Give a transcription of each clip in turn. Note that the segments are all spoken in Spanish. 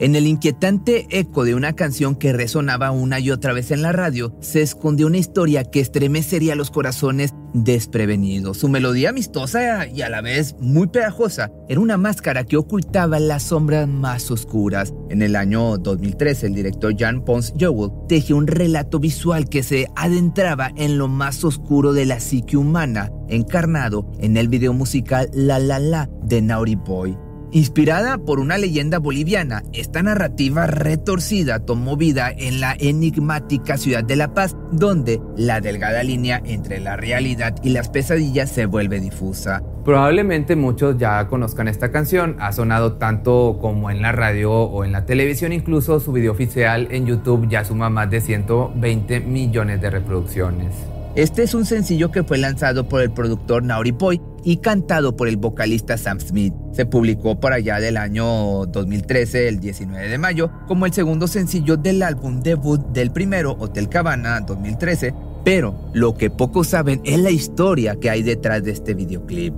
En el inquietante eco de una canción que resonaba una y otra vez en la radio, se escondió una historia que estremecería los corazones desprevenidos. Su melodía amistosa y a la vez muy pegajosa era una máscara que ocultaba las sombras más oscuras. En el año 2013, el director Jan Pons Jowell tejió un relato visual que se adentraba en lo más oscuro de la psique humana, encarnado en el video musical La La La de Naughty Boy. Inspirada por una leyenda boliviana, esta narrativa retorcida tomó vida en la enigmática ciudad de La Paz, donde la delgada línea entre la realidad y las pesadillas se vuelve difusa. Probablemente muchos ya conozcan esta canción, ha sonado tanto como en la radio o en la televisión, incluso su video oficial en YouTube ya suma más de 120 millones de reproducciones. Este es un sencillo que fue lanzado por el productor Nauri Poi y cantado por el vocalista Sam Smith. Se publicó por allá del año 2013, el 19 de mayo, como el segundo sencillo del álbum debut del primero, Hotel Cabana 2013, pero lo que pocos saben es la historia que hay detrás de este videoclip.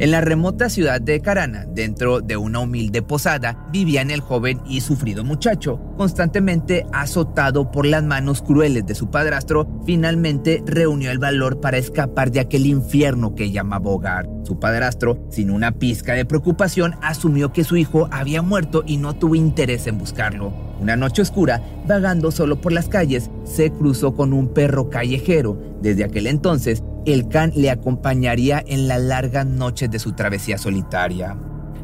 En la remota ciudad de Carana, dentro de una humilde posada, vivían el joven y sufrido muchacho, constantemente azotado por las manos crueles de su padrastro, finalmente reunió el valor para escapar de aquel infierno que llamaba hogar. Su padrastro, sin una pizca de preocupación, asumió que su hijo había muerto y no tuvo interés en buscarlo. Una noche oscura, vagando solo por las calles, se cruzó con un perro callejero. Desde aquel entonces, el can le acompañaría en las largas noches de su travesía solitaria.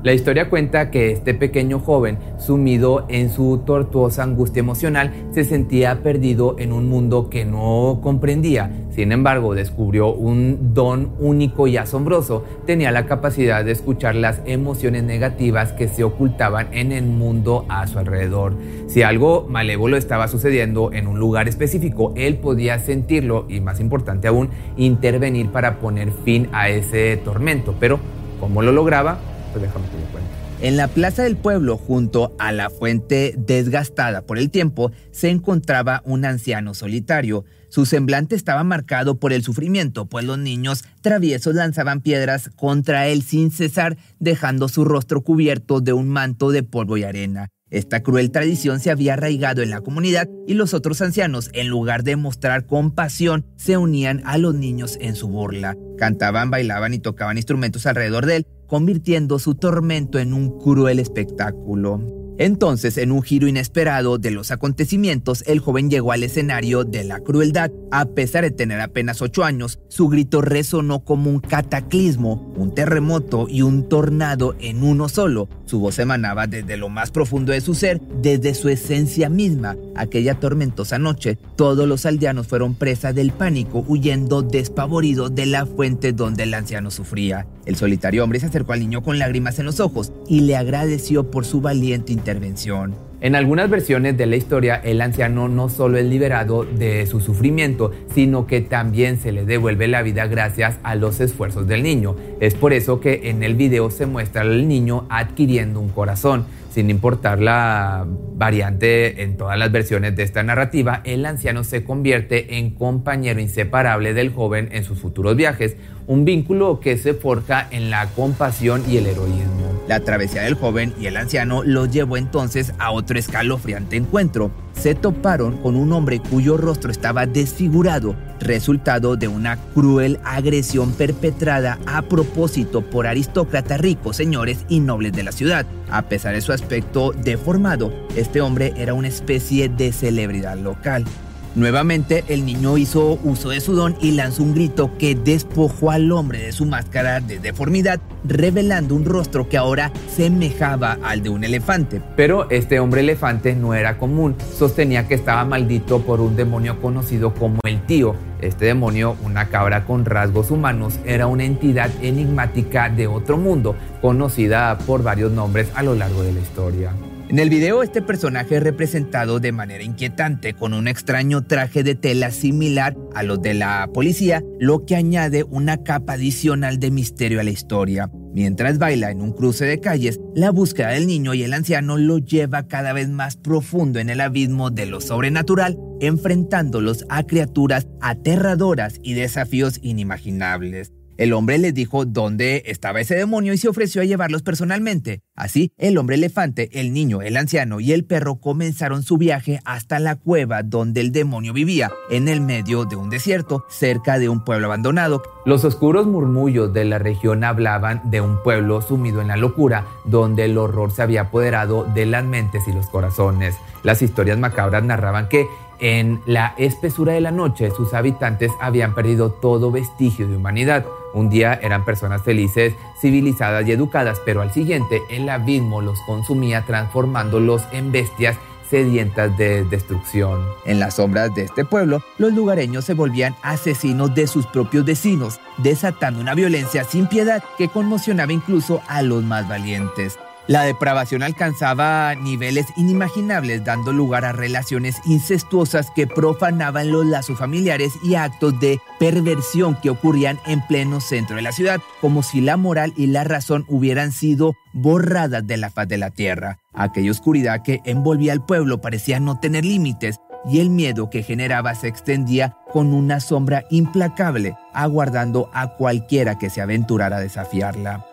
La historia cuenta que este pequeño joven, sumido en su tortuosa angustia emocional, se sentía perdido en un mundo que no comprendía. Sin embargo, descubrió un don único y asombroso. Tenía la capacidad de escuchar las emociones negativas que se ocultaban en el mundo a su alrededor. Si algo malévolo estaba sucediendo en un lugar específico, él podía sentirlo y, más importante aún, intervenir para poner fin a ese tormento. Pero, ¿cómo lo lograba? En la plaza del pueblo, junto a la fuente desgastada por el tiempo, se encontraba un anciano solitario. Su semblante estaba marcado por el sufrimiento, pues los niños traviesos lanzaban piedras contra él sin cesar, dejando su rostro cubierto de un manto de polvo y arena. Esta cruel tradición se había arraigado en la comunidad y los otros ancianos, en lugar de mostrar compasión, se unían a los niños en su burla. Cantaban, bailaban y tocaban instrumentos alrededor de él, convirtiendo su tormento en un cruel espectáculo. Entonces, en un giro inesperado de los acontecimientos, el joven llegó al escenario de la crueldad. A pesar de tener apenas ocho años, su grito resonó como un cataclismo, un terremoto y un tornado en uno solo. Su voz emanaba desde lo más profundo de su ser, desde su esencia misma. Aquella tormentosa noche, todos los aldeanos fueron presa del pánico, huyendo despavoridos de la fuente donde el anciano sufría. El solitario hombre se acercó al niño con lágrimas en los ojos y le agradeció por su valiente intervención. En algunas versiones de la historia, el anciano no solo es liberado de su sufrimiento, sino que también se le devuelve la vida gracias a los esfuerzos del niño. Es por eso que en el video se muestra al niño adquiriendo un corazón. Sin importar la variante en todas las versiones de esta narrativa, el anciano se convierte en compañero inseparable del joven en sus futuros viajes, un vínculo que se forja en la compasión y el heroísmo. La travesía del joven y el anciano los llevó entonces a otro escalofriante encuentro. Se toparon con un hombre cuyo rostro estaba desfigurado, resultado de una cruel agresión perpetrada a propósito por aristócratas ricos, señores y nobles de la ciudad. A pesar de su aspecto deformado, este hombre era una especie de celebridad local. Nuevamente el niño hizo uso de su don y lanzó un grito que despojó al hombre de su máscara de deformidad, revelando un rostro que ahora semejaba al de un elefante. Pero este hombre elefante no era común, sostenía que estaba maldito por un demonio conocido como el tío. Este demonio, una cabra con rasgos humanos, era una entidad enigmática de otro mundo, conocida por varios nombres a lo largo de la historia. En el video este personaje es representado de manera inquietante con un extraño traje de tela similar a los de la policía, lo que añade una capa adicional de misterio a la historia. Mientras baila en un cruce de calles, la búsqueda del niño y el anciano lo lleva cada vez más profundo en el abismo de lo sobrenatural, enfrentándolos a criaturas aterradoras y desafíos inimaginables. El hombre les dijo dónde estaba ese demonio y se ofreció a llevarlos personalmente. Así, el hombre elefante, el niño, el anciano y el perro comenzaron su viaje hasta la cueva donde el demonio vivía, en el medio de un desierto, cerca de un pueblo abandonado. Los oscuros murmullos de la región hablaban de un pueblo sumido en la locura, donde el horror se había apoderado de las mentes y los corazones. Las historias macabras narraban que en la espesura de la noche sus habitantes habían perdido todo vestigio de humanidad. Un día eran personas felices, civilizadas y educadas, pero al siguiente el abismo los consumía transformándolos en bestias sedientas de destrucción. En las sombras de este pueblo, los lugareños se volvían asesinos de sus propios vecinos, desatando una violencia sin piedad que conmocionaba incluso a los más valientes. La depravación alcanzaba niveles inimaginables, dando lugar a relaciones incestuosas que profanaban los lazos familiares y actos de perversión que ocurrían en pleno centro de la ciudad, como si la moral y la razón hubieran sido borradas de la faz de la tierra. Aquella oscuridad que envolvía al pueblo parecía no tener límites, y el miedo que generaba se extendía con una sombra implacable, aguardando a cualquiera que se aventurara a desafiarla.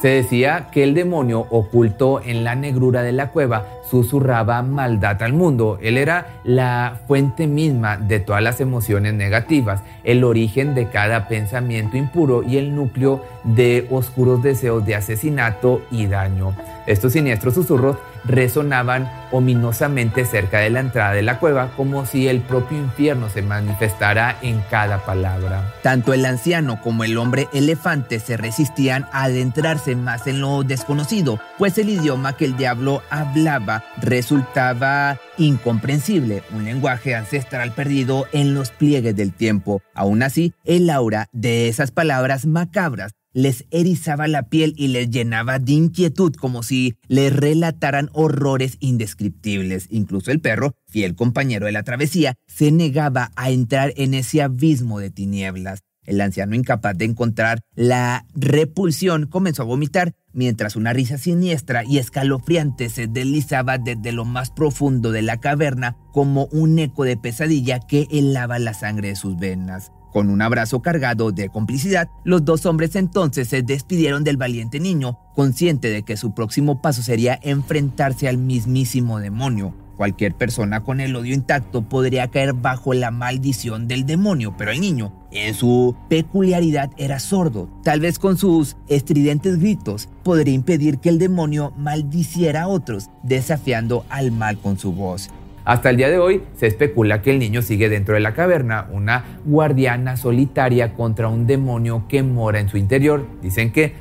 Se decía que el demonio oculto en la negrura de la cueva susurraba maldad al mundo. Él era la fuente misma de todas las emociones negativas, el origen de cada pensamiento impuro y el núcleo de oscuros deseos de asesinato y daño. Estos siniestros susurros resonaban ominosamente cerca de la entrada de la cueva, como si el propio infierno se manifestara en cada palabra. Tanto el anciano como el hombre elefante se resistían a adentrarse más en lo desconocido, pues el idioma que el diablo hablaba resultaba incomprensible, un lenguaje ancestral perdido en los pliegues del tiempo. Aún así, el aura de esas palabras macabras les erizaba la piel y les llenaba de inquietud como si les relataran horrores indescriptibles. Incluso el perro, fiel compañero de la travesía, se negaba a entrar en ese abismo de tinieblas. El anciano, incapaz de encontrar la repulsión, comenzó a vomitar, mientras una risa siniestra y escalofriante se deslizaba desde lo más profundo de la caverna como un eco de pesadilla que helaba la sangre de sus venas. Con un abrazo cargado de complicidad, los dos hombres entonces se despidieron del valiente niño, consciente de que su próximo paso sería enfrentarse al mismísimo demonio. Cualquier persona con el odio intacto podría caer bajo la maldición del demonio, pero el niño, en su peculiaridad, era sordo. Tal vez con sus estridentes gritos podría impedir que el demonio maldiciera a otros, desafiando al mal con su voz. Hasta el día de hoy se especula que el niño sigue dentro de la caverna, una guardiana solitaria contra un demonio que mora en su interior. Dicen que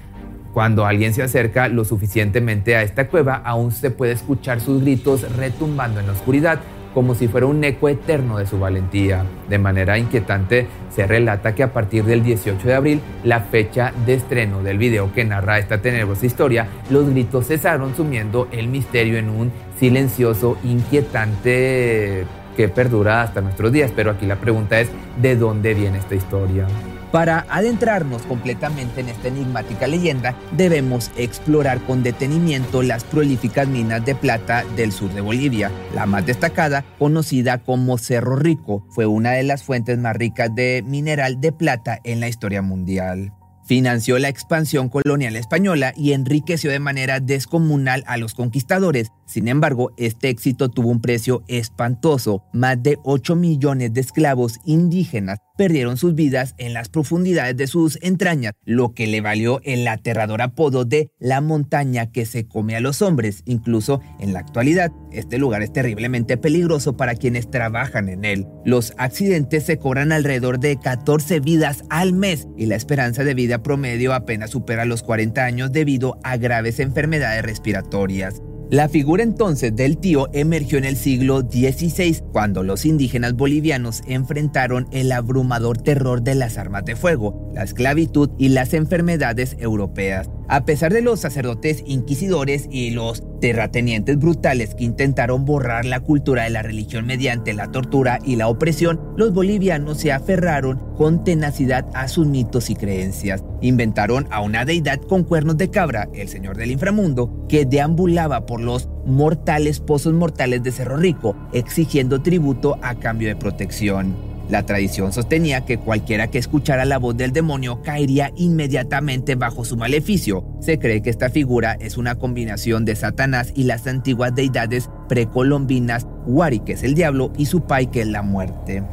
cuando alguien se acerca lo suficientemente a esta cueva, aún se puede escuchar sus gritos retumbando en la oscuridad, como si fuera un eco eterno de su valentía. De manera inquietante, se relata que a partir del 18 de abril, la fecha de estreno del video que narra esta tenebrosa historia, los gritos cesaron sumiendo el misterio en un silencioso, inquietante que perdura hasta nuestros días. Pero aquí la pregunta es, ¿de dónde viene esta historia? Para adentrarnos completamente en esta enigmática leyenda, debemos explorar con detenimiento las prolíficas minas de plata del sur de Bolivia. La más destacada, conocida como Cerro Rico, fue una de las fuentes más ricas de mineral de plata en la historia mundial. financió la expansión colonial española y enriqueció de manera descomunal a los conquistadores. Sin embargo, este éxito tuvo un precio espantoso. Más de 8 millones de esclavos indígenas perdieron sus vidas en las profundidades de sus entrañas, lo que le valió el aterrador apodo de la montaña que se come a los hombres. Incluso en la actualidad, este lugar es terriblemente peligroso para quienes trabajan en él. Los accidentes se cobran alrededor de 14 vidas al mes y la esperanza de vida promedio apenas supera los 40 años debido a graves enfermedades respiratorias. La figura entonces del tío emergió en el siglo XVI, cuando los indígenas bolivianos enfrentaron el abrumador terror de las armas de fuego, la esclavitud y las enfermedades europeas. A pesar de los sacerdotes inquisidores y los terratenientes brutales que intentaron borrar la cultura de la religión mediante la tortura y la opresión, los bolivianos se aferraron con tenacidad a sus mitos y creencias. Inventaron a una deidad con cuernos de cabra, el señor del inframundo, que deambulaba por los mortales pozos mortales de Cerro Rico, exigiendo tributo a cambio de protección. La tradición sostenía que cualquiera que escuchara la voz del demonio caería inmediatamente bajo su maleficio. Se cree que esta figura es una combinación de Satanás y las antiguas deidades precolombinas, Wari, que es el diablo, y su pai, que es la muerte.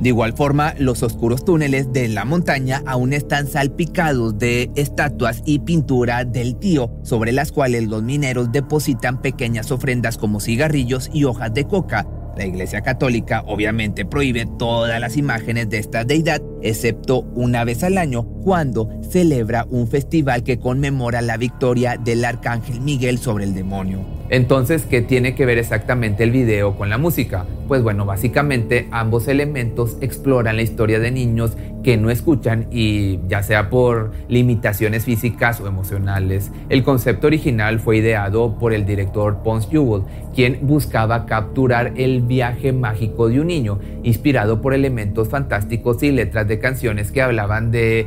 De igual forma, los oscuros túneles de la montaña aún están salpicados de estatuas y pintura del tío, sobre las cuales los mineros depositan pequeñas ofrendas como cigarrillos y hojas de coca, la Iglesia Católica obviamente prohíbe todas las imágenes de esta deidad, excepto una vez al año, cuando celebra un festival que conmemora la victoria del Arcángel Miguel sobre el demonio. Entonces, ¿qué tiene que ver exactamente el video con la música? Pues bueno, básicamente ambos elementos exploran la historia de niños que no escuchan y ya sea por limitaciones físicas o emocionales. El concepto original fue ideado por el director Pons Jewell, quien buscaba capturar el viaje mágico de un niño, inspirado por elementos fantásticos y letras de canciones que hablaban de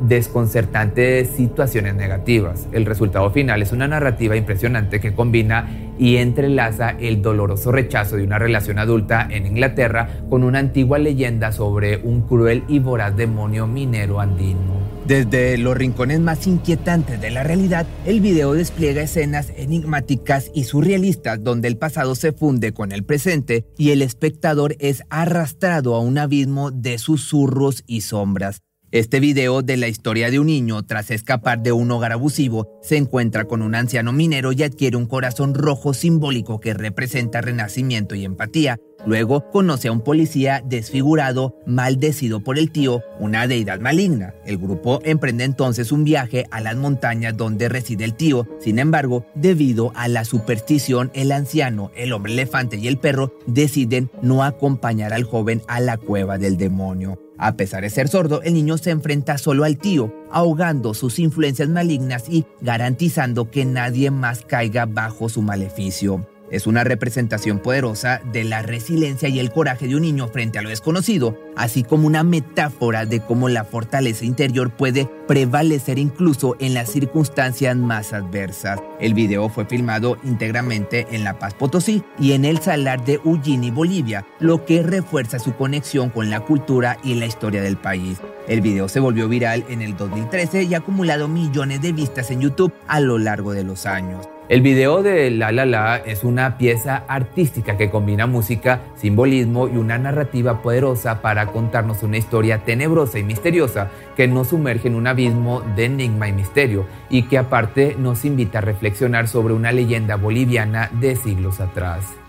desconcertantes situaciones negativas. El resultado final es una narrativa impresionante que combina y entrelaza el doloroso rechazo de una relación adulta en Inglaterra con una antigua leyenda sobre un cruel y voraz demonio minero andino. Desde los rincones más inquietantes de la realidad, el video despliega escenas enigmáticas y surrealistas donde el pasado se funde con el presente y el espectador es arrastrado a un abismo de susurros y sombras. Este video de la historia de un niño tras escapar de un hogar abusivo se encuentra con un anciano minero y adquiere un corazón rojo simbólico que representa renacimiento y empatía. Luego conoce a un policía desfigurado, maldecido por el tío, una deidad maligna. El grupo emprende entonces un viaje a las montañas donde reside el tío. Sin embargo, debido a la superstición, el anciano, el hombre elefante y el perro deciden no acompañar al joven a la cueva del demonio. A pesar de ser sordo, el niño se enfrenta solo al tío, ahogando sus influencias malignas y garantizando que nadie más caiga bajo su maleficio. Es una representación poderosa de la resiliencia y el coraje de un niño frente a lo desconocido, así como una metáfora de cómo la fortaleza interior puede prevalecer incluso en las circunstancias más adversas. El video fue filmado íntegramente en La Paz Potosí y en el Salar de Uyini, Bolivia, lo que refuerza su conexión con la cultura y la historia del país. El video se volvió viral en el 2013 y ha acumulado millones de vistas en YouTube a lo largo de los años. El video de La La La es una pieza artística que combina música, simbolismo y una narrativa poderosa para contarnos una historia tenebrosa y misteriosa que nos sumerge en un abismo de enigma y misterio y que aparte nos invita a reflexionar sobre una leyenda boliviana de siglos atrás.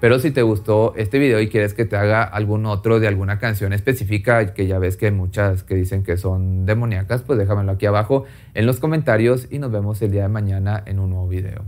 Pero si te gustó este video y quieres que te haga algún otro de alguna canción específica, que ya ves que hay muchas que dicen que son demoníacas, pues déjamelo aquí abajo en los comentarios y nos vemos el día de mañana en un nuevo video.